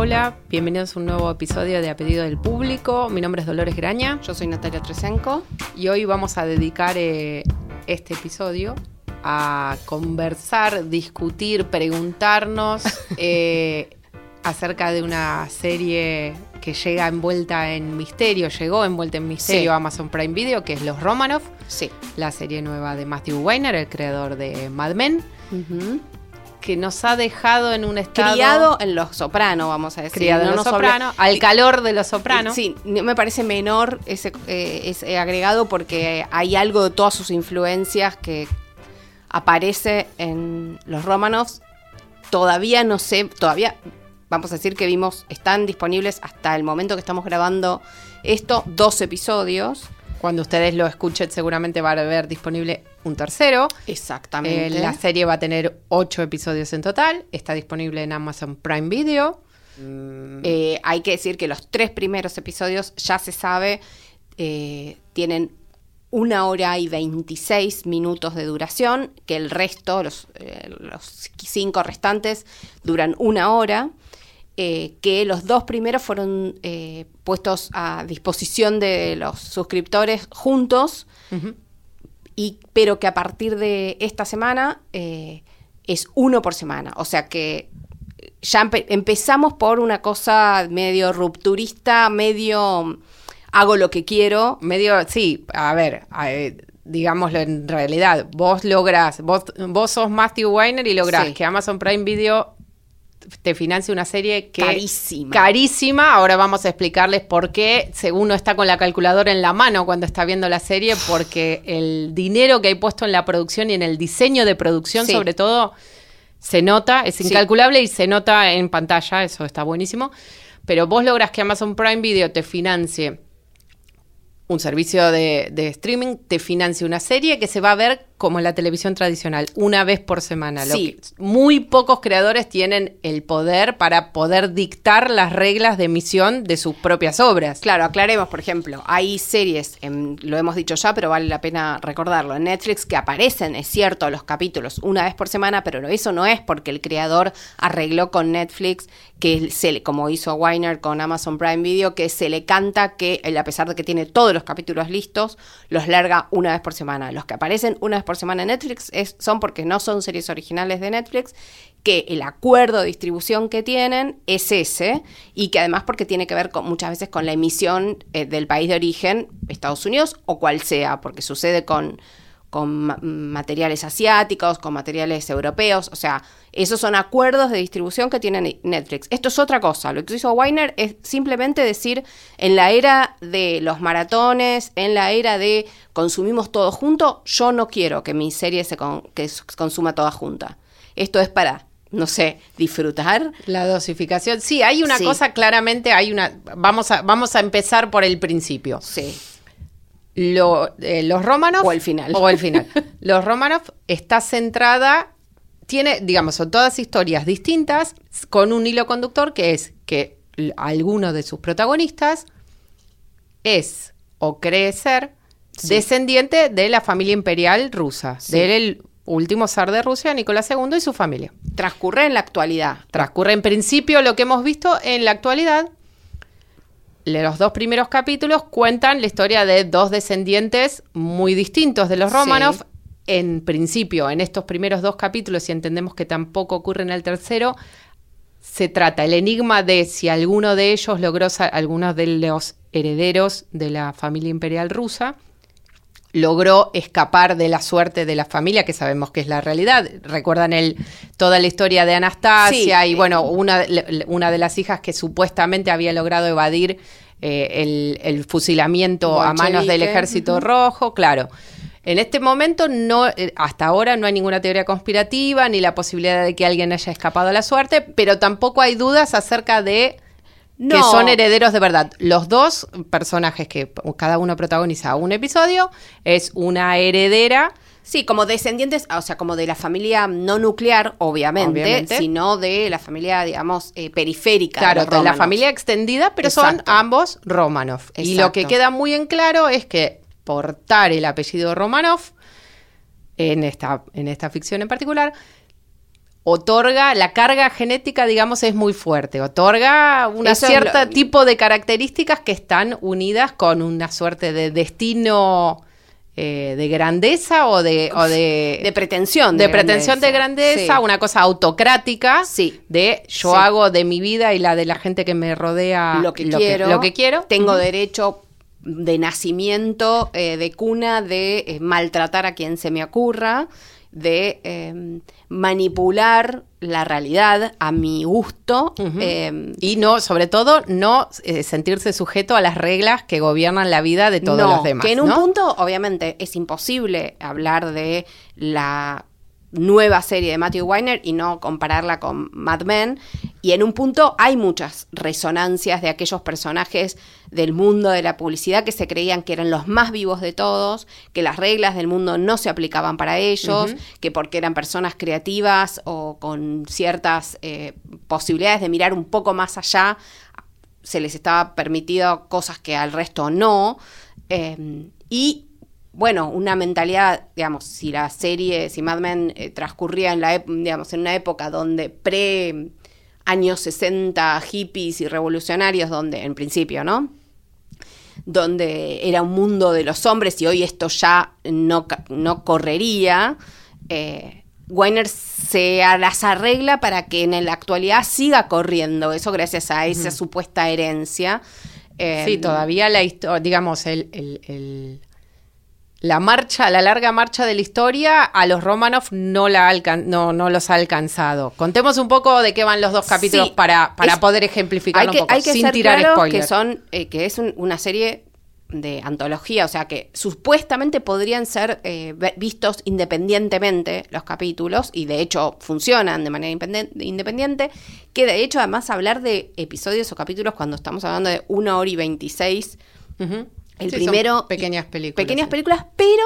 Hola, bienvenidos a un nuevo episodio de A Pedido del Público. Mi nombre es Dolores Graña Yo soy Natalia Tresenco. y hoy vamos a dedicar eh, este episodio a conversar, discutir, preguntarnos eh, acerca de una serie que llega envuelta en misterio, llegó envuelta en misterio Sí. a Amazon Prime Video, que es Los Romanoff, Sí. la serie nueva de Matthew Weiner, el creador de Mad Men, que nos ha dejado en un estado... Criado en Los Soprano, vamos a decir. criado en Los Soprano, al calor de Los Soprano. Sí, no me parece menor ese, eh, ese agregado porque hay algo de todas sus influencias que aparece en los Romanovs. Todavía no sé, todavía vamos a decir que vimos, están disponibles hasta el momento que estamos grabando esto, dos episodios. Cuando ustedes lo escuchen, seguramente va a haber disponible un tercero. Exactamente. Eh, la serie va a tener ocho episodios en total. Está disponible en Amazon Prime Video. Eh, hay que decir que los tres primeros episodios ya se sabe, eh, tienen una hora y 26 minutos de duración, que el resto, los, eh, los cinco restantes, duran una hora. Eh, que los dos primeros fueron eh, puestos a disposición de los suscriptores juntos, y, pero que a partir de esta semana eh, es uno por semana. O sea que ya empe- empezamos por una cosa medio rupturista, medio mm, hago lo que quiero. Medio, sí, a ver, digámoslo en realidad. Vos lográs, vos, vos sos Matthew Weiner y lográs Sí. que Amazon Prime Video te financie una serie que Carísima. carísima. Ahora vamos a explicarles por qué, según no está con la calculadora en la mano cuando está viendo la serie, porque el dinero que hay puesto en la producción y en el diseño de producción, Sí. sobre todo, se nota, es Sí. incalculable y se nota en pantalla, eso está buenísimo. Pero vos logras que Amazon Prime Video te financie un servicio de, de streaming, te financie una serie que se va a ver como en la televisión tradicional, una vez por semana. Lo Sí. que- muy pocos creadores tienen el poder para poder dictar las reglas de emisión de sus propias obras. Claro, aclaremos, por ejemplo, hay series, en- lo hemos dicho ya, pero vale la pena recordarlo, en Netflix que aparecen, es cierto, los capítulos una vez por semana, pero eso no es porque el creador arregló con Netflix, que se le, como hizo Weiner con Amazon Prime Video, que se le canta que, a pesar de que tiene todos los capítulos listos, los larga una vez por semana. Los que aparecen una vez por semana en Netflix son porque no son series originales de Netflix, que el acuerdo de distribución que tienen es ese y que además porque tiene que ver con, muchas veces con la emisión eh, del país de origen, Estados Unidos o cual sea, porque sucede con, con ma- materiales asiáticos, con materiales europeos, o sea, esos son acuerdos de distribución que tiene Netflix. Esto es otra cosa, lo que hizo Weiner es simplemente decir, en la era de los maratones, en la era de consumimos todo junto, yo no quiero que mi serie se con- que consuma toda junta. Esto es para, no sé, disfrutar. La dosificación. Sí, hay una Sí. cosa claramente, hay una. Vamos a, vamos a empezar por el principio. Sí. Lo- eh, los Romanov. O el final. O el final. los Romanov está centrada. Tiene, digamos, son todas historias distintas con un hilo conductor que es que alguno de sus protagonistas es o cree ser Sí. descendiente de la familia imperial rusa, Sí. del último zar de Rusia, Nicolás II, y su familia. Transcurre en la actualidad. Transcurre en principio lo que hemos visto en la actualidad. Los dos primeros capítulos cuentan la historia de dos descendientes muy distintos de los Sí. Romanov. En principio, en estos primeros dos capítulos, y entendemos que tampoco ocurre en el tercero, se trata el enigma de si alguno de ellos logró, algunos de los herederos de la familia imperial rusa, logró escapar de la suerte de la familia, que sabemos que es la realidad. Recuerdan el, toda la historia de Anastasia Sí. y bueno, una, de- una de las hijas que supuestamente había logrado evadir eh, el, el fusilamiento a manos del ejército rojo, claro. En este momento, no, eh, hasta ahora no hay ninguna teoría conspirativa ni la posibilidad de que alguien haya escapado a la suerte, pero tampoco hay dudas acerca de que No. son herederos de verdad. Los dos personajes que cada uno protagoniza un episodio es una heredera. Sí, como descendientes, o sea, como de la familia no nuclear, obviamente, Obviamente. sino de la familia, digamos, eh, periférica. Claro, de la familia extendida, pero son ambos Romanov. Y lo que queda muy en claro es que portar el apellido Romanov en esta, en esta ficción en particular otorga, la carga genética, digamos, es muy fuerte. Otorga un cierto lo- tipo de características que están unidas con una suerte de destino eh, de grandeza o de... O de, De pretensión. de pretensión de grandeza, Sí. una cosa autocrática Sí. de yo Sí. hago de mi vida y la de la gente que me rodea lo que quiero. lo que quiero. Tengo derecho de nacimiento, eh, de cuna, de eh, maltratar a quien se me ocurra, de eh, manipular la realidad a mi gusto. Eh, y no, sobre todo, no eh, sentirse sujeto a las reglas que gobiernan la vida de todos no, los demás. Que en un punto, obviamente, es imposible hablar de la nueva serie de Matthew Weiner y no compararla con Mad Men. Y en un punto hay muchas resonancias de aquellos personajes del mundo de la publicidad que se creían que eran los más vivos de todos, que las reglas del mundo no se aplicaban para ellos, que porque eran personas creativas o con ciertas eh, posibilidades de mirar un poco más allá, se les estaba permitido cosas que al resto no. Eh, y bueno, una mentalidad, digamos, si la serie, si Mad Men eh, transcurría en la digamos, en una época donde pre años 60 hippies y revolucionarios, donde en principio, ¿no? Donde era un mundo de los hombres y hoy esto ya no, no correría. Eh, Weiner se las arregla para que en la actualidad siga corriendo, eso gracias a esa supuesta herencia. Eh, Sí, todavía la historia, digamos, el, el- el- la marcha, la larga marcha de la historia, a los Romanov no, la alcan- no, no los ha alcanzado. Contemos un poco de qué van los dos capítulos Sí, para, para es- poder ejemplificar hay un que, poco, hay que sin ser tirar spoilers. que son eh, que es un- una serie de antología, o sea que supuestamente podrían ser eh, vistos independientemente los capítulos y de hecho funcionan de manera independiente, que de hecho además hablar de episodios o capítulos cuando estamos hablando de una hora y 26, Ujú. El Sí, son primero... pequeñas películas. Pequeñas sí. películas, pero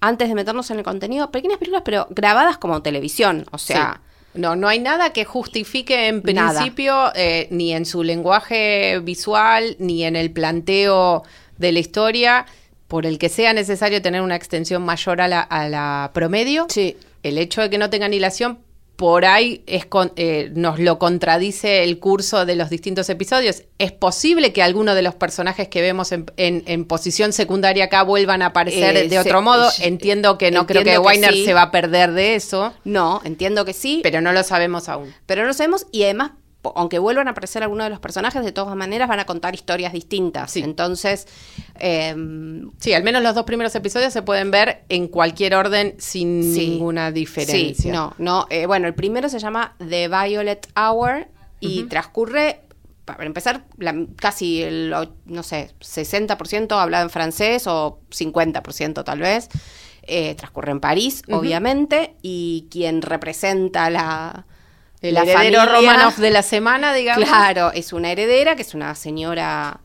antes de meternos en el contenido, pequeñas películas pero grabadas como televisión, o sea... Sí. No, no hay nada que justifique en principio, eh, ni en su lenguaje visual, ni en el planteo de la historia, por el que sea necesario tener una extensión mayor a la, a la promedio. Sí. El hecho de que no tengan hilación, por ahí es con- eh, nos lo contradice el curso de los distintos episodios. Es posible que algunos de los personajes que vemos en, en- en posición secundaria acá vuelvan a aparecer Eh, de otro se- modo. Entiendo que no creo que que Weiner sí. se va a perder de eso, No, entiendo que sí, pero no lo sabemos aún. pero no lo sabemos y además aunque vuelvan a aparecer algunos de los personajes de todas maneras van a contar historias distintas Sí. entonces em, Sí, al menos los dos primeros episodios se pueden ver en cualquier orden sin Sí. ninguna diferencia. sí no no eh, bueno el primero se llama The Violet Hour y transcurre para empezar la- casi el no sé 60% hablado en francés o 50% tal vez Eh, transcurre en París obviamente y quien representa la El la heredero familia- Romanov de la semana, digamos. Claro, es una heredera, que es una señora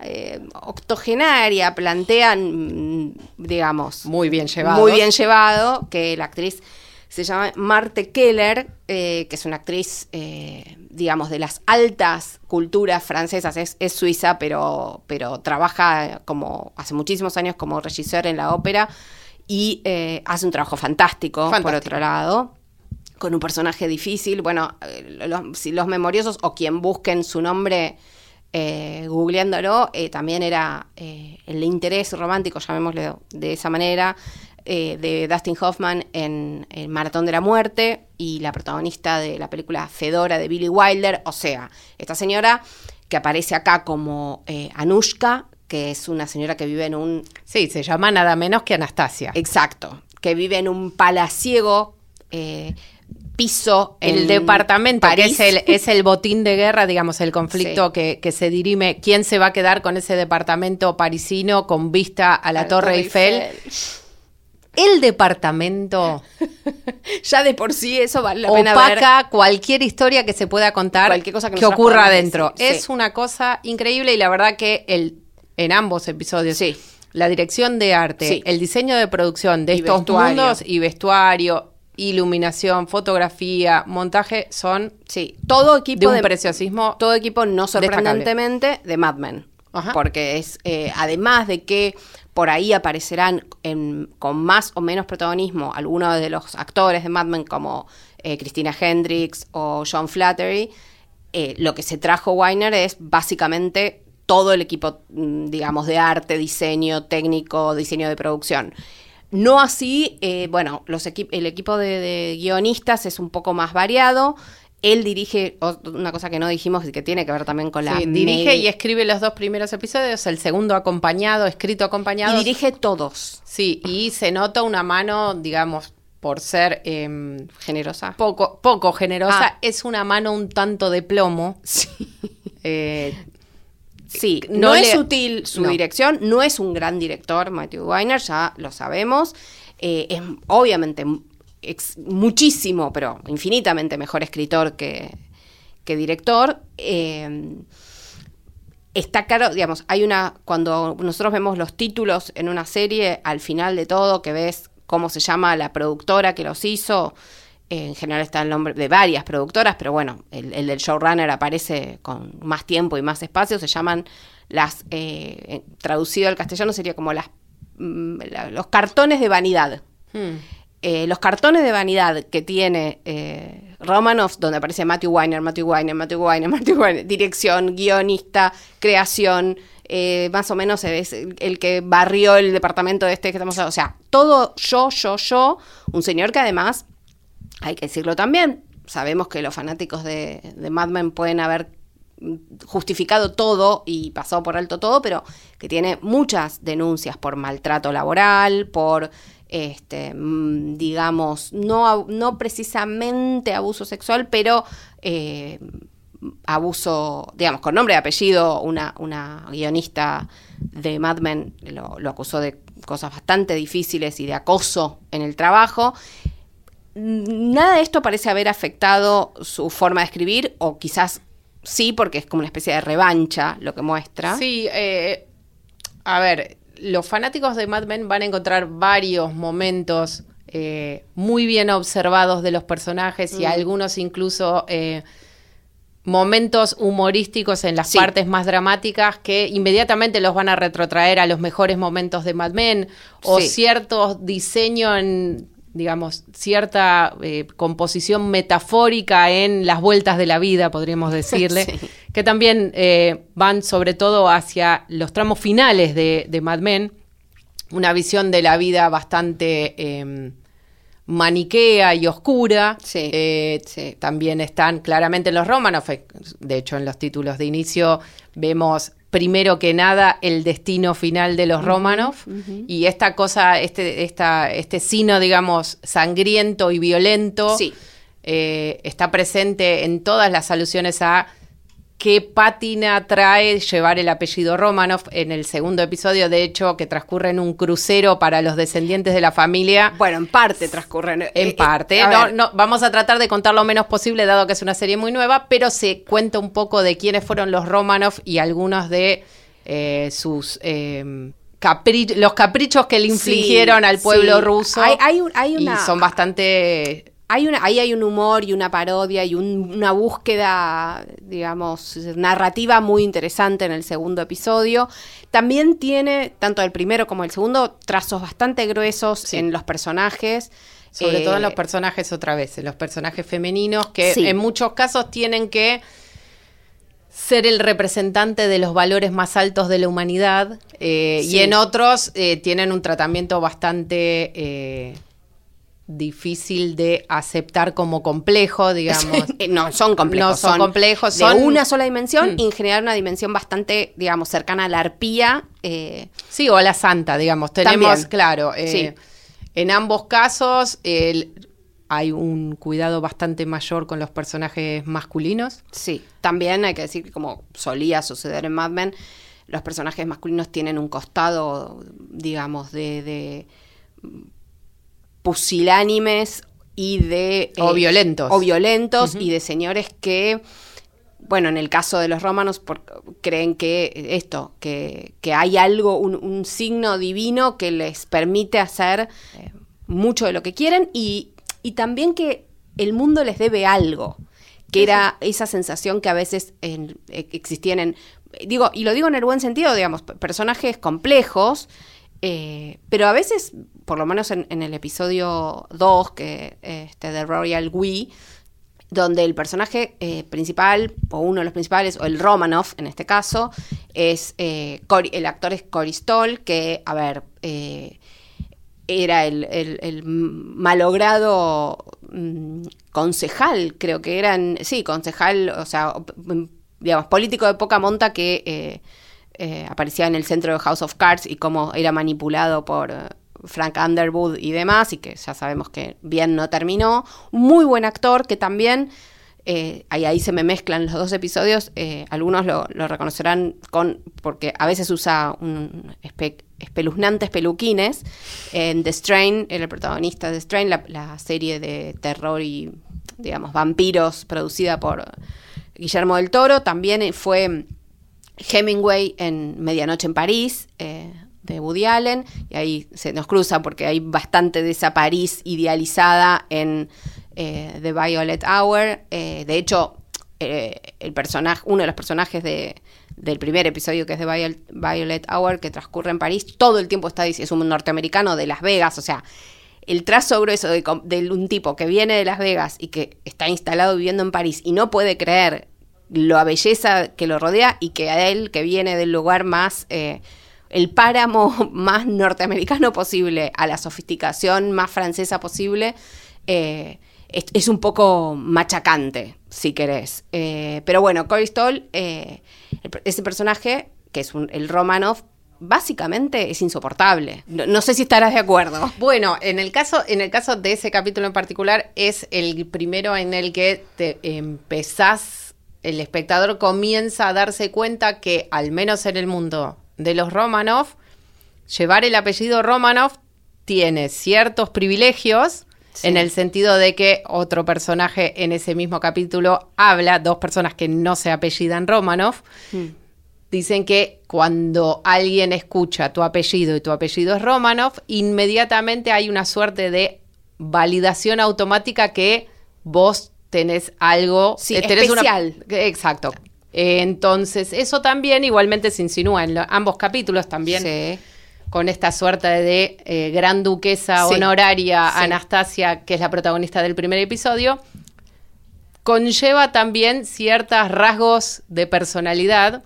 eh, octogenaria, plantean, mm, digamos, Muy bien llevado. muy bien llevado, que la actriz se llama Marte Keller, eh, que es una actriz, eh, digamos, de las altas culturas francesas, es, es suiza, pero, pero trabaja como hace muchísimos años como regisseur en la ópera y eh, hace un trabajo fantástico, por otro lado con un personaje difícil. Bueno, eh, los, si los memoriosos o quien busquen su nombre eh, googleándolo, eh, también era eh, el interés romántico, llamémoslo de esa manera, de Dustin Hoffman en El Maratón de la Muerte y la protagonista de la película Fedora de Billy Wilder. O sea, esta señora que aparece acá como Anushka, que es una señora que vive en un Sí, se llama nada menos que Anastasia. Exacto, que vive en un palaciego piso el en departamento, París. que es el, es el botín de guerra, digamos, el conflicto Sí. que, que se dirime. ¿Quién se va a quedar con ese departamento parisino con vista a la, Torre, Eiffel? El departamento Ya de por sí eso vale la pena ver. opaca cualquier historia que se pueda contar Cualquier cosa que ocurra adentro. Es una cosa increíble y la verdad que el, en ambos episodios, Sí. la dirección de arte, Sí. el diseño de producción de Y estos vestuario. mundos y vestuario, iluminación, fotografía, montaje son Sí, todo equipo de un de, preciosismo todo equipo no sorprendentemente de Mad Men. Ajá. Porque es, eh, además de que por ahí aparecerán en- con más o menos protagonismo algunos de los actores de Mad Men como eh, Christina Hendricks o John Flattery, eh, lo que se trajo Weiner es básicamente todo el equipo, mm, digamos, de arte, diseño técnico, diseño de producción. No así, eh, bueno, los equi- el equipo de, de guionistas es un poco más variado. Él dirige, una cosa que no dijimos y que tiene que ver también con la... Sí, dirige y escribe los dos primeros episodios, el segundo acompañado, escrito acompañado. y dirige todos. Sí, y se nota una mano, digamos, por ser em, Generosa. poco, poco generosa, Ah. es una mano un tanto de plomo. Eh, Sí, No no, le- es sutil su no. dirección, no es un gran director, Matthew Weiner, ya lo sabemos. Eh, es obviamente ex- muchísimo, pero infinitamente mejor escritor que, que director. Eh, está claro, digamos, hay una, cuando nosotros vemos los títulos en una serie, al final de todo, que ves cómo se llama la productora que los hizo, en general está el nombre de varias productoras, pero bueno, el, el del showrunner aparece con más tiempo y más espacio, se llaman las, eh, traducido al castellano sería como las, mm, los cartones de vanidad. hmm. Eh, los cartones de vanidad que tiene eh, Romanoff, donde aparece Matthew Weiner, Matthew Weiner, Matthew Weiner, Matthew Weiner, dirección, guionista, creación, eh, más o menos es el, que barrió el departamento este que estamos, o sea, todo yo, yo, yo, un señor que además, hay que decirlo también, sabemos que los fanáticos de, de Mad Men pueden haber justificado todo y pasado por alto todo, pero que tiene muchas denuncias por maltrato laboral, por este mm, digamos, no precisamente abuso sexual, pero eh, abuso, digamos, con nombre y apellido, una, una guionista de Mad Men lo, lo acusó de cosas bastante difíciles y de acoso en el trabajo. Nada de esto parece haber afectado su forma de escribir, o quizás sí, porque es como una especie de revancha lo que muestra. Sí, eh, a ver, los fanáticos de Mad Men van a encontrar varios momentos eh, muy bien observados de los personajes y Mm. algunos incluso eh, momentos humorísticos en las Sí. partes más dramáticas que inmediatamente los van a retrotraer a los mejores momentos de Mad Men o Sí. cierto diseño en digamos, cierta eh, composición metafórica en las vueltas de la vida, podríamos decirle, Sí. que también eh, van sobre todo hacia los tramos finales de, de Mad Men, una visión de la vida bastante eh, maniquea y oscura. Sí, Eh, sí. También están claramente en los Romanov, eh, de hecho en los títulos de inicio vemos primero que nada el destino final de los Romanov. Y esta cosa, este, esta, este sino, digamos, sangriento y violento Sí. eh, está presente en todas las alusiones a qué pátina trae llevar el apellido Romanov en el segundo episodio, de hecho, que transcurre en un crucero para los descendientes de la familia. Bueno, en parte transcurren. eh, En eh, parte, no, ver, no, vamos a tratar de contar lo menos posible, dado que es una serie muy nueva, pero se cuenta un poco de quiénes fueron los Romanov y algunos de eh, sus eh, capri- los caprichos que le Sí, infligieron al pueblo sí. ruso. Hay- hay hay una- y son bastante Hay una, ahí hay un humor y una parodia y un- una búsqueda, digamos, narrativa muy interesante en el segundo episodio. También tiene, tanto el primero como el segundo, trazos bastante gruesos Sí. en los personajes. Sobre Eh, todo en los personajes otra vez, en los personajes femeninos que Sí. en muchos casos tienen que ser el representante de los valores más altos de la humanidad eh, Sí. y en otros eh, tienen un tratamiento bastante eh, difícil de aceptar como complejo, digamos. No, son complejos. No, son complejos, De son- una sola dimensión Mm. y en general una dimensión bastante, digamos, cercana a la arpía. eh, Sí, o a la santa, digamos. Tenemos, También. claro, eh, Sí. en ambos casos, el- hay un cuidado bastante mayor con los personajes masculinos. Sí, también hay que decir que como solía suceder en Mad Men, los personajes masculinos tienen un costado, digamos, de, de pusilánimes y de... O violentos. O violentos y de señores que, bueno, en el caso de los romanos, creen que esto, que, que hay algo, un, un, signo divino que les permite hacer eh, mucho de lo que quieren y, y también que el mundo les debe algo que era esa sensación que a veces en, existían en, digo, y lo digo en el buen sentido, digamos, personajes complejos, eh, pero a veces, por lo menos en, el episodio 2 que, este, de Royal We, donde el personaje eh, principal, o uno de los principales, o el Romanov en este caso, es eh, el actor es Cory Stoll, que, a ver, era el, malogrado mm, concejal, creo que eran, sí, concejal, o sea, digamos, político de poca monta que eh, eh, aparecía en el centro de House of Cards y cómo era manipulado por eh, Frank Underwood y demás, y que ya sabemos que bien no terminó. Muy buen actor que también eh, ahí, se me mezclan los dos episodios. Eh, algunos lo, reconocerán con porque a veces usa un espeluznantes peluquines. En The Strain, el protagonista de Strain, la, serie de terror y, digamos, vampiros producida por Guillermo del Toro. También fue Hemingway en Medianoche en París. Eh, de Woody Allen, y ahí se nos cruza porque hay bastante de esa París idealizada en eh, The Violet Hour. Eh, de hecho, eh, el personaje, uno de los personajes de, del primer episodio, que es de Violet, Hour, que transcurre en París, todo el tiempo está diciendo, es un norteamericano de Las Vegas, o sea, el trazo grueso de, de, un tipo que viene de Las Vegas y que está instalado viviendo en París y no puede creer la belleza que lo rodea y que a él, que viene del lugar más, el páramo más norteamericano posible, a la sofisticación más francesa posible, eh, es, un poco machacante, si querés. Eh, pero bueno, Cory Stoll, eh, ese personaje, que es el Romanov, básicamente es insoportable. No, sé si estarás de acuerdo. Bueno, en el caso, en el caso de ese capítulo en particular, es el primero en el que te empezás, el espectador comienza a darse cuenta que, al menos en el mundo de los Romanov, llevar el apellido Romanov tiene ciertos privilegios en el sentido de que otro personaje en ese mismo capítulo habla, dos personas que no se apellidan Romanov, hmm. dicen que cuando alguien escucha tu apellido y tu apellido es Romanov, inmediatamente hay una suerte de validación automática que vos tenés algo sí, eh, especial. exacto. Entonces, eso también igualmente se insinúa en ambos capítulos también. Sí con esta suerte de eh, gran duquesa honoraria Anastasia, que es la protagonista del primer episodio, conlleva también ciertos rasgos de personalidad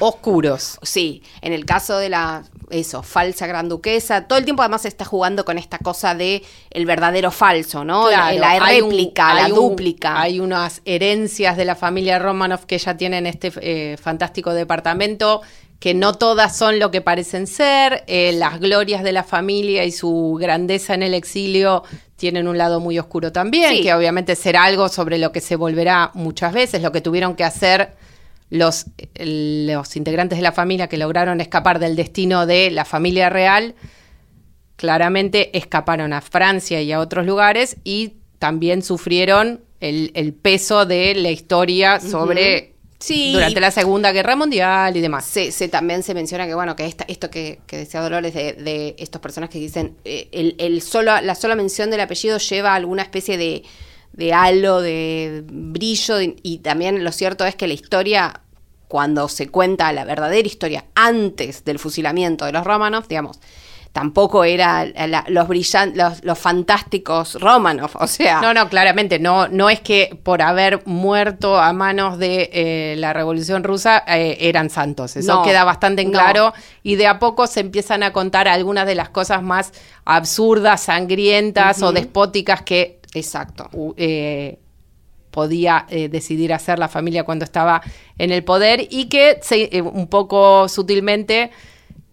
oscuros. Sí, en el caso de la eso, falsa gran duquesa, todo el tiempo además está jugando con esta cosa de el verdadero falso, ¿no? la, réplica, la dúplica. Hay unas herencias de la familia Romanov que ella tiene en este eh, fantástico departamento que no todas son lo que parecen ser, eh, las glorias de la familia y su grandeza en el exilio tienen un lado muy oscuro también, que obviamente será algo sobre lo que se volverá muchas veces, lo que tuvieron que hacer los, los integrantes de la familia que lograron escapar del destino de la familia real, claramente escaparon a Francia y a otros lugares y también sufrieron el, peso de la historia sobre Sí. Durante la Segunda Guerra Mundial y demás. Se, también se menciona que, bueno, que esta, esto que, decía Dolores de, de estos personajes que dicen, eh, el, el, solo, la sola mención del apellido lleva alguna especie de, de halo, de brillo, y también lo cierto es que la historia, cuando se cuenta la verdadera historia antes del fusilamiento de los Romanov, digamos, tampoco era los brillantes, los, fantásticos Romanov, o sea. No, no, claramente, no, no es que por haber muerto a manos de eh, la Revolución Rusa eh, eran santos, eso queda bastante en claro. Y de a poco se empiezan a contar algunas de las cosas más absurdas, sangrientas o despóticas que... Exacto. Eh, podía decidir hacer la familia cuando estaba en el poder y que un poco sutilmente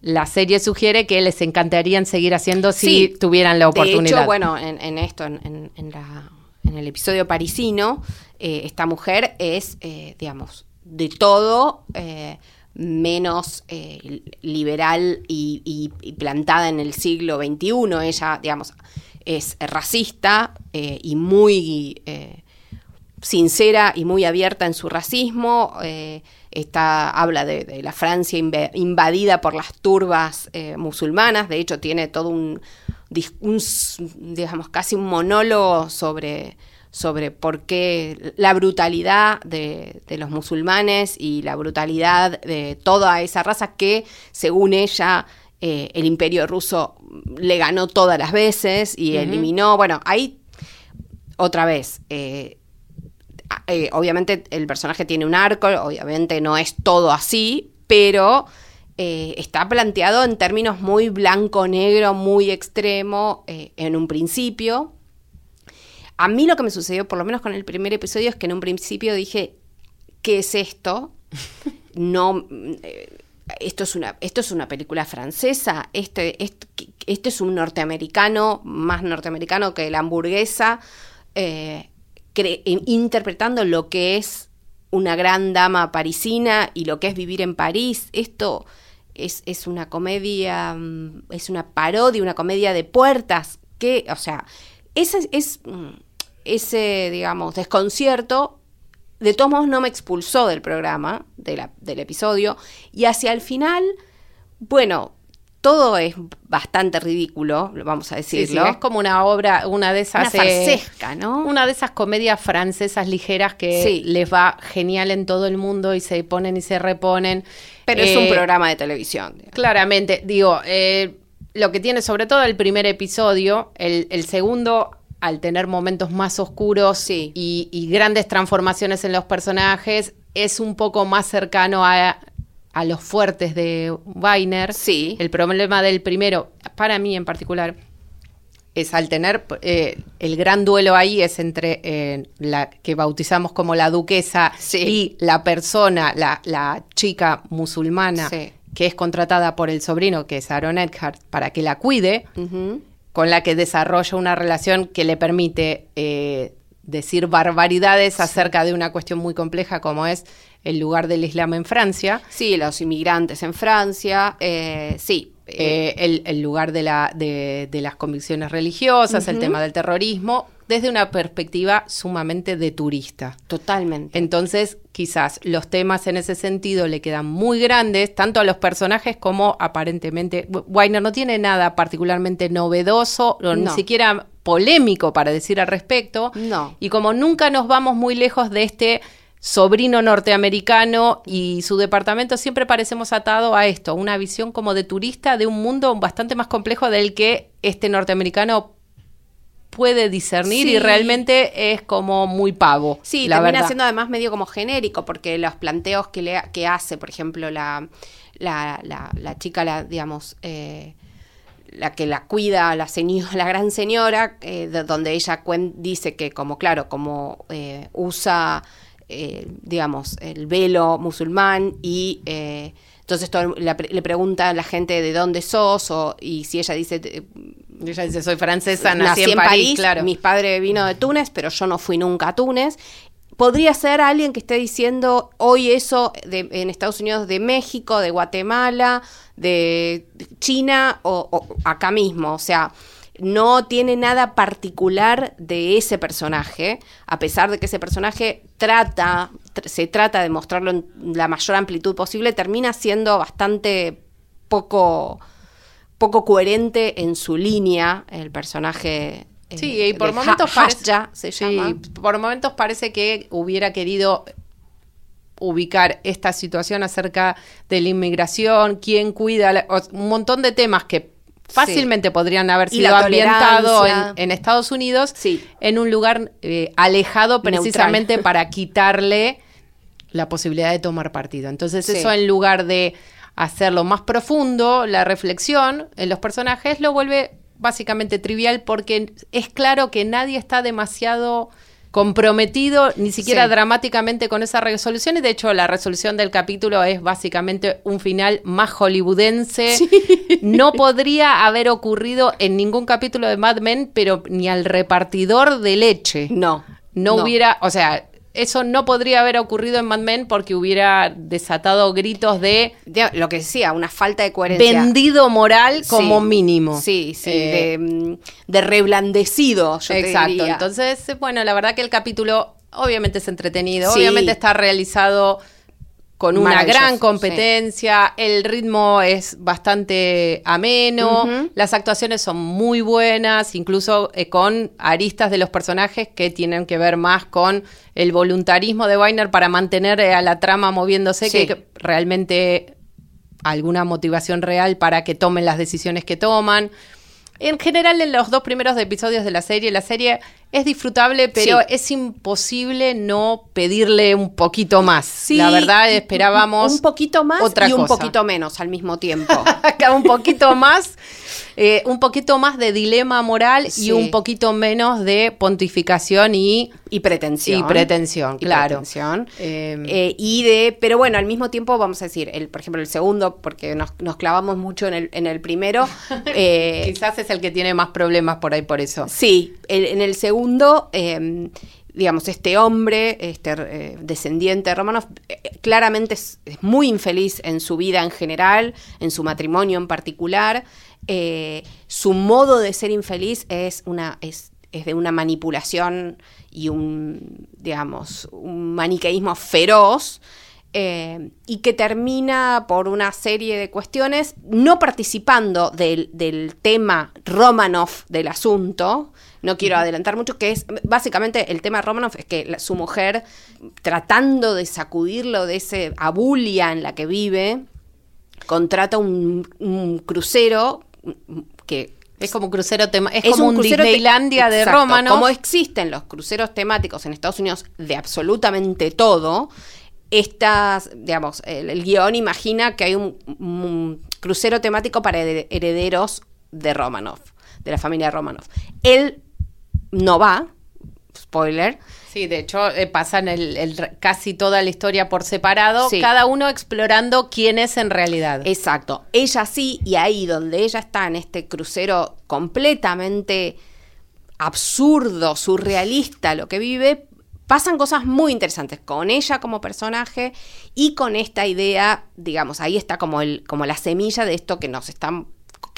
la serie sugiere que les encantarían seguir haciendo si Sí. tuvieran la De oportunidad. hecho, bueno, en, en esto, en, en- la- en el episodio parisino, eh, esta mujer es, eh, digamos, de todo eh, menos eh, liberal y, y- y plantada en el siglo XXI. Ella, digamos, es racista eh, y muy... eh, sincera y muy abierta en su racismo. eh, está, habla de, la Francia invadida por las turbas musulmanas. De hecho, tiene todo un, digamos, casi un monólogo sobre, sobre por qué la brutalidad de los musulmanes y la brutalidad de toda esa raza que, según ella, eh, el imperio ruso le ganó todas las veces y eliminó. Bueno, ahí otra vez, eh, eh, obviamente el personaje tiene un arco, obviamente no es todo así, pero está planteado en términos muy blanco-negro, muy extremo en un principio. A mí lo que me sucedió, por lo menos con el primer episodio, es que en un principio dije, ¿qué es esto? No, eh, esto es una, esto es una película francesa, este, este, este es un norteamericano, más norteamericano que la hamburguesa, eh, interpretando lo que es una gran dama parisina y lo que es vivir en París. Esto es, es una comedia, mm, es una parodia, una comedia de puertas, que, o sea, ese es mm, ese, digamos, desconcierto de todos modos no me expulsó del programa, de la- del episodio, y hacia el final, bueno, todo es bastante ridículo, vamos a Sí, sí, decirlo. es como una obra, una de esas... Una eh, farsesca, ¿no? Una de esas comedias francesas ligeras que Sí. les va genial en todo el mundo y se ponen y se reponen. Pero es un Eh, programa de televisión. digamos. Claramente, digo, eh, lo que tiene sobre todo el primer episodio, el, el segundo, al tener momentos más oscuros Sí. y, y grandes transformaciones en los personajes, es un poco más cercano a, a los fuertes de Weiner. Sí. El problema del primero, para mí en particular, es al tener eh, el gran duelo ahí es entre eh, la que bautizamos como la duquesa Sí. y la persona, la, la chica musulmana Sí. que es contratada por el sobrino, que es Aaron Eckhart, para que la cuide. Con la que desarrolla una relación que le permite eh, decir barbaridades acerca de una cuestión muy compleja como es el lugar del Islam en Francia. Sí, los inmigrantes en Francia, eh, sí. Eh, el, el lugar de, la, de, de las convicciones religiosas, el tema del terrorismo, desde una perspectiva sumamente de turista. totalmente. Entonces, quizás los temas en ese sentido le quedan muy grandes, tanto a los personajes como aparentemente. Weiner no tiene nada particularmente novedoso, o ni siquiera polémico para decir al respecto. No. Y como nunca nos vamos muy lejos de este sobrino norteamericano y su departamento, siempre parecemos atado a esto, a una visión como de turista de un mundo bastante más complejo del que este norteamericano puede discernir Sí. y realmente es como muy pavo. Sí, la termina verdad. siendo además medio como genérico, porque los planteos que, le, que hace, por ejemplo, la, la, la, la chica, la, digamos, eh, la que la cuida, la señora, la gran señora, eh, de- donde ella dice que como, claro, como eh, usa, eh, digamos, el velo musulmán y... eh, entonces todo la le pregunta a la gente de dónde sos o, y si ella dice eh, Ella dice, soy francesa, nací, en París, claro. mi padre vino de Túnez, pero yo no fui nunca a Túnez. Podría ser alguien que esté diciendo hoy eso de- en Estados Unidos de México, de Guatemala, de China o, o acá mismo. O sea, no tiene nada particular de ese personaje, a pesar de que ese personaje trata, tr- se trata de mostrarlo en la mayor amplitud posible, termina siendo bastante poco poco coherente en su línea el personaje. eh, Sí, y por de momentos Ha- parece, se sí, llama. por momentos parece que hubiera querido ubicar esta situación acerca de la inmigración, quién cuida, la- un montón de temas que fácilmente podrían haber sido la ambientados en, en Estados Unidos, Sí. en un lugar eh, alejado Neutral. precisamente para quitarle la posibilidad de tomar partido. Entonces Sí. eso en lugar de hacerlo más profundo, la reflexión en los personajes lo vuelve básicamente trivial porque es claro que nadie está demasiado comprometido ni siquiera Sí. dramáticamente con esa resolución y de hecho la resolución del capítulo es básicamente un final más hollywoodense. No podría haber ocurrido en ningún capítulo de Mad Men, pero ni al repartidor de leche. No. No, hubiera, o sea, eso no podría haber ocurrido en Mad Men porque hubiera desatado gritos de De- lo que decía, una falta de coherencia. vendido moral como Sí. mínimo. Sí, sí, Eh, de, mm, de reblandecido, yo te Exacto. diría. Entonces, bueno, la verdad que el capítulo obviamente es entretenido, Sí. obviamente está realizado con una gran sí. competencia, el ritmo es bastante ameno, las actuaciones son muy buenas, incluso eh, con aristas de los personajes que tienen que ver más con el voluntarismo de Weiner para mantener eh, a la trama moviéndose, Sí. que, que realmente alguna motivación real para que tomen las decisiones que toman. En general, en los dos primeros episodios de la serie, la serie es disfrutable, pero Sí. es imposible no pedirle un poquito más. Sí, la verdad, esperábamos un poquito más otra y un cosa. poquito menos al mismo tiempo. Un poquito más, eh, un poquito más de dilema moral Sí. y un poquito menos de pontificación y, y pretensión. y pretensión, Y claro. pretensión. Eh, Eh, y de, pero bueno, al mismo tiempo vamos a decir, el, por ejemplo, el segundo, porque nos, nos clavamos mucho en el, en el primero. eh, quizás es el que tiene más problemas por ahí por eso. Sí, el- en el segundo, eh, digamos, este hombre, este eh, descendiente de Romanov, eh, claramente es, muy infeliz en su vida en general, en su matrimonio en particular. Eh, su modo de ser infeliz es una es, es de una manipulación y un, digamos, un maniqueísmo feroz. y que termina por una serie de cuestiones no participando del, del tema Romanov del asunto. No quiero adelantar mucho, que es básicamente el tema Romanov es que la- su mujer, tratando de sacudirlo de ese abulia en la que vive, contrata un, un crucero que Es como un crucero tema, es, es como un, crucero Disneylandia de Exacto, Romanov. Como existen los cruceros temáticos en Estados Unidos de absolutamente todo, estas, digamos, el, el guion imagina que hay un, un crucero temático para hered- herederos de Romanov, de la familia Romanov. Él no va, spoiler, Sí, de hecho eh, pasan el, el- casi toda la historia por separado, Sí. cada uno explorando quién es en realidad. Exacto. Ella sí, y ahí donde ella está en este crucero completamente absurdo, surrealista lo que vive, pasan cosas muy interesantes con ella como personaje y con esta idea, digamos, ahí está como el, como la semilla de esto que nos están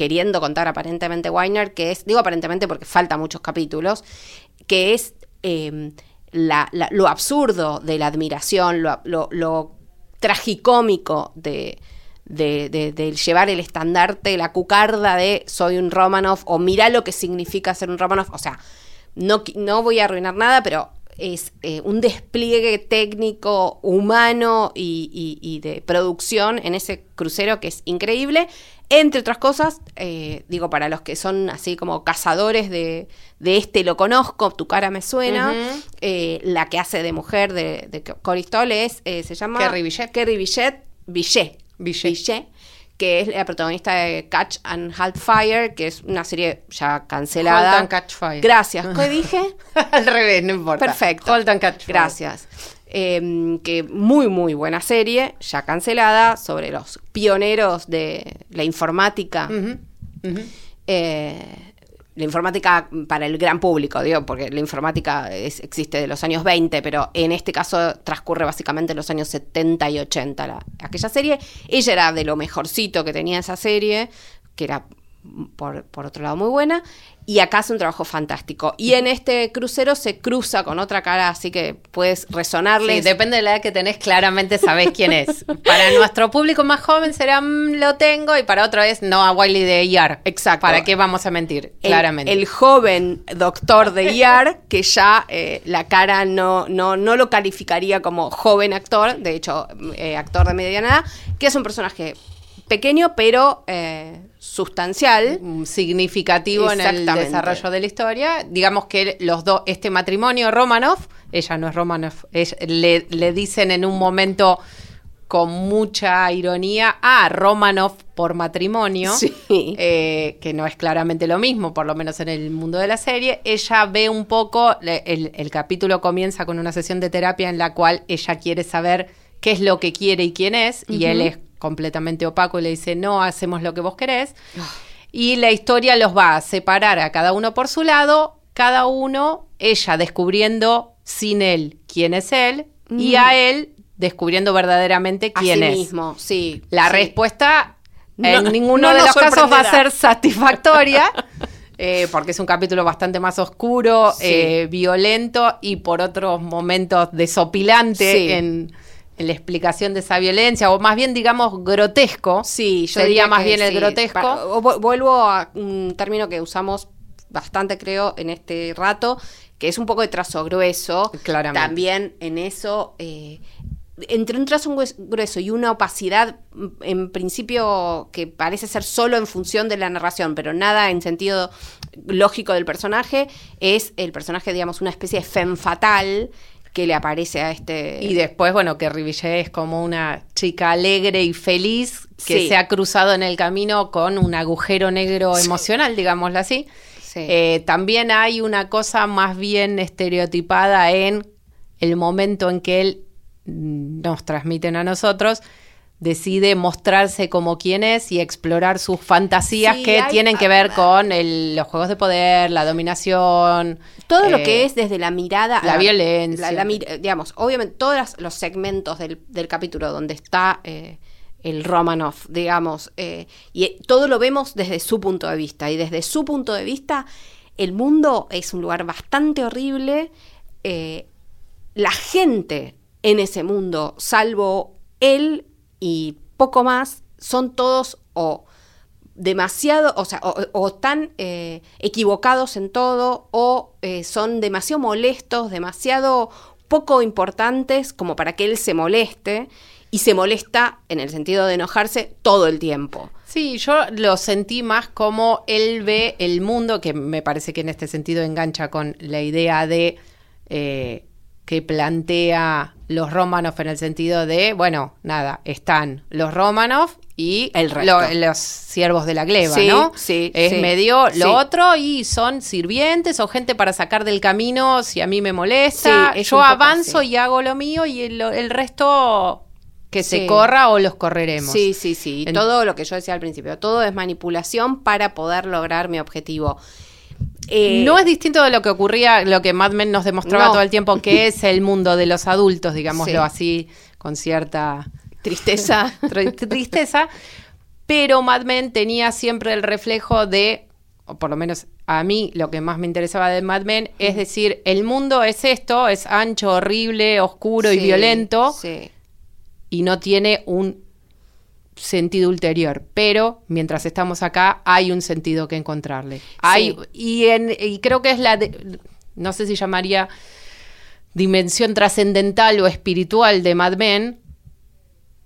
queriendo contar aparentemente Weiner, que es, digo aparentemente porque falta muchos capítulos, que es la- lo absurdo de la admiración, lo, tragicómico de, de, llevar el estandarte, la cucarda de soy un Romanov o mira lo que significa ser un Romanov. O sea, no, no voy a arruinar nada, pero es eh, un despliegue técnico, humano y, y- y de producción en ese crucero que es increíble. Entre otras cosas, eh, digo, para los que son así como cazadores de, de este lo conozco, tu cara me suena, eh, la que hace de mujer de, de Cory Stoll es, se llama... Kerry Billet. Kerry Billet. Que es la protagonista de Catch and Halt Fire, que es una serie ya cancelada. Halt and Catch Fire. Gracias. ¿Qué dije? Al revés, no importa. Perfecto. Hold and catch fire. Gracias. Eh, que muy, muy buena serie, ya cancelada, sobre los pioneros de la informática. Ujú. Eh, la informática para el gran público, digo, porque la informática existe de los años 20, pero en este caso transcurre básicamente en los años 70 y 80 la- aquella serie. Ella era de lo mejorcito que tenía esa serie, que era por otro lado muy buena, y acá hace un trabajo fantástico. Y en este crucero se cruza con otra cara, así que puedes resonarle. Sí, depende de la edad que tenés, claramente sabés quién es. Para nuestro público más joven será "Mm, lo tengo y para otro es no a Wiley de IAR. Exacto. ¿Para qué vamos a mentir? el, claramente. el joven doctor de IAR, que ya eh, la cara no, no, no lo calificaría como joven actor, de hecho, eh, actor de mediana edad, que es un personaje pequeño, pero eh, sustancial. Mm, significativo en el desarrollo de la historia. Digamos que los dos, este matrimonio Romanov, ella no es Romanov, es- le, le dicen en un momento con mucha ironía a Romanoff por matrimonio, Sí. eh, que no es claramente lo mismo, por lo menos en el mundo de la serie. Ella ve un poco, el capítulo comienza con una sesión de terapia en la cual ella quiere saber qué es lo que quiere y quién es, y él es completamente opaco y le dice, no, hacemos lo que vos querés. Y la historia los va a separar a cada uno por su lado, cada uno, ella descubriendo sin él quién es él, y a él descubriendo verdaderamente quién Así es. mismo, sí. La sí. respuesta en No- ninguno no de los casos va a ser satisfactoria. eh, porque es un capítulo bastante más oscuro, Sí. eh, violento y por otros momentos desopilante Sí. en la explicación de esa violencia, o más bien, digamos, grotesco. Sí, yo sería diría más bien el grotesco. Pa- vuelvo a un término que usamos bastante, creo, en este rato, que es un poco de trazo grueso. Claramente. También en eso, eh, entre un trazo grues- grueso y una opacidad, mm, en principio, que parece ser solo en función de la narración, pero nada en sentido lógico del personaje, es el personaje, digamos, una especie de femme fatal que le aparece a este... Y después, bueno, que Rivillet es como una chica alegre y feliz que Sí. se ha cruzado en el camino con un agujero negro emocional, digámoslo así. Sí. Eh, también hay una cosa más bien estereotipada en el momento en que él nos transmiten a nosotros, decide mostrarse como quien es y explorar sus fantasías Sí, que hay- tienen que ver con el- los juegos de poder, la dominación. Todo lo eh, que es desde la mirada. la a- violencia. la- la digamos, obviamente, todos los segmentos del, del capítulo donde está eh, el Romanoff, digamos, eh, y todo lo vemos desde su punto de vista. Y desde su punto de vista, el mundo es un lugar bastante horrible. la gente en ese mundo, salvo él y poco más, son todos o demasiado, o sea, o, o eh, equivocados en todo, o eh, son demasiado molestos, demasiado poco importantes como para que él se moleste, y se molesta en el sentido de enojarse todo el tiempo. Sí, yo lo sentí más como él ve el mundo, que me parece que en este sentido engancha con la idea de eh, que plantea los Romanov en el sentido de, bueno, nada, están los Romanov y El resto. lo- los siervos de la gleba, Sí, ¿no? sí, Es sí, medio lo sí. otro y son sirvientes o gente para sacar del camino si a mí me molesta. Yo poco avanzo y hago lo mío y el, el resto que se corra o los correremos. Sí, sí, sí. Y En- todo lo que yo decía al principio, todo es manipulación para poder lograr mi objetivo. Eh, no es distinto de lo que ocurría, lo que Mad Men nos demostraba No. todo el tiempo, que es el mundo de los adultos, digámoslo Sí. así, con cierta tristeza. tr- tristeza. Pero Mad Men tenía siempre el reflejo de, o por lo menos a mí lo que más me interesaba de Mad Men, es decir, el mundo es esto, es ancho, horrible, oscuro y violento, Sí. y no tiene un sentido ulterior, pero mientras estamos acá hay un sentido que encontrarle. Hay, y, en, y creo que es la, de- no sé si llamaría dimensión trascendental o espiritual de Mad Men,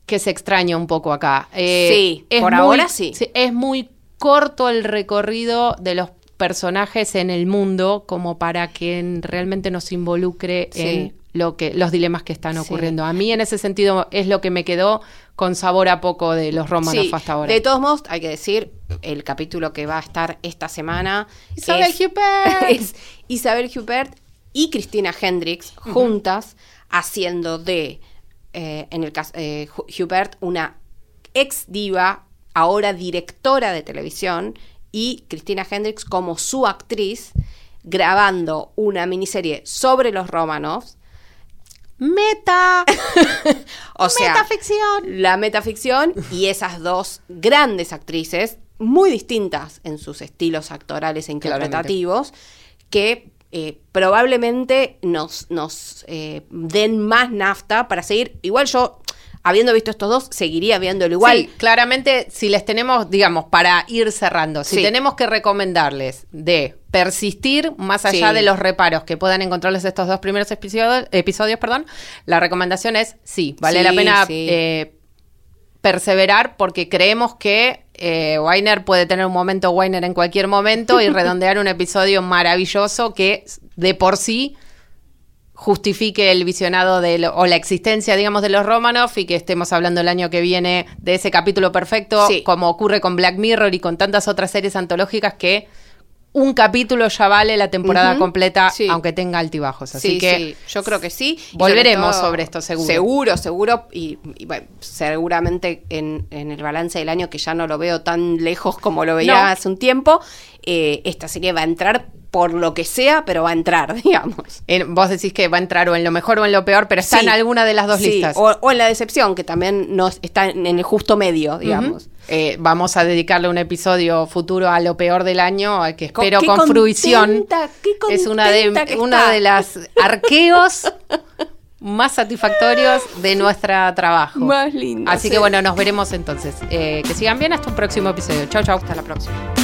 que se extraña un poco acá. Eh, Sí, es por muy- ahora sí. Es muy corto el recorrido de los personajes en el mundo como para que en- realmente nos involucre Sí. en lo que los dilemas que están Sí. ocurriendo. A mí en ese sentido es lo que me quedó con sabor a poco de los Romanov Sí, hasta ahora. De todos modos, hay que decir, el capítulo que va a estar esta semana Isabel es, Huppert. es Isabel Huppert y Cristina Hendricks juntas haciendo de, eh, en el caso eh, Hu- Huppert, una ex diva, ahora directora de televisión, y Cristina Hendricks como su actriz, grabando una miniserie sobre los Romanovs. Meta. O sea, Metaficción. la metaficción y esas dos grandes actrices, muy distintas en sus estilos actorales e interpretativos, que eh, probablemente nos, nos eh, den más nafta para seguir. Igual yo, habiendo visto estos dos, seguiría viéndolo igual. Sí, claramente, si les tenemos, digamos, para ir cerrando, si Sí. tenemos que recomendarles de persistir más allá Sí. de los reparos que puedan encontrarles estos dos primeros episodios, episodios perdón, la recomendación es sí, vale Sí, la pena eh, perseverar porque creemos que eh, Weiner puede tener un momento Weiner en cualquier momento y redondear un episodio maravilloso que de por sí justifique el visionado de lo- o la existencia, digamos, de los Romanov y que estemos hablando el año que viene de ese capítulo perfecto, Sí. como ocurre con Black Mirror y con tantas otras series antológicas que un capítulo ya vale la temporada completa, sí. aunque tenga altibajos. Así sí, que sí, yo creo que sí. Volveremos sobre, sobre esto, seguro. Seguro, seguro. Y, y, bueno, seguramente en, en el balance del año, que ya no lo veo tan lejos como lo veía No. hace un tiempo, eh, esta serie va a entrar por lo que sea, pero va a entrar, digamos. vos decís que va a entrar o en lo mejor o en lo peor, pero está Sí, en alguna de las dos sí, listas. O, o en la decepción, que también no está en el justo medio, digamos. Eh, vamos a dedicarle un episodio futuro a lo peor del año, que espero con fruición. Es una de, una de las arqueos más satisfactorios de nuestro trabajo. Más lindo, Así sí. que bueno, nos veremos entonces. Eh, que sigan bien hasta un próximo episodio. Chau, chau. Hasta la próxima.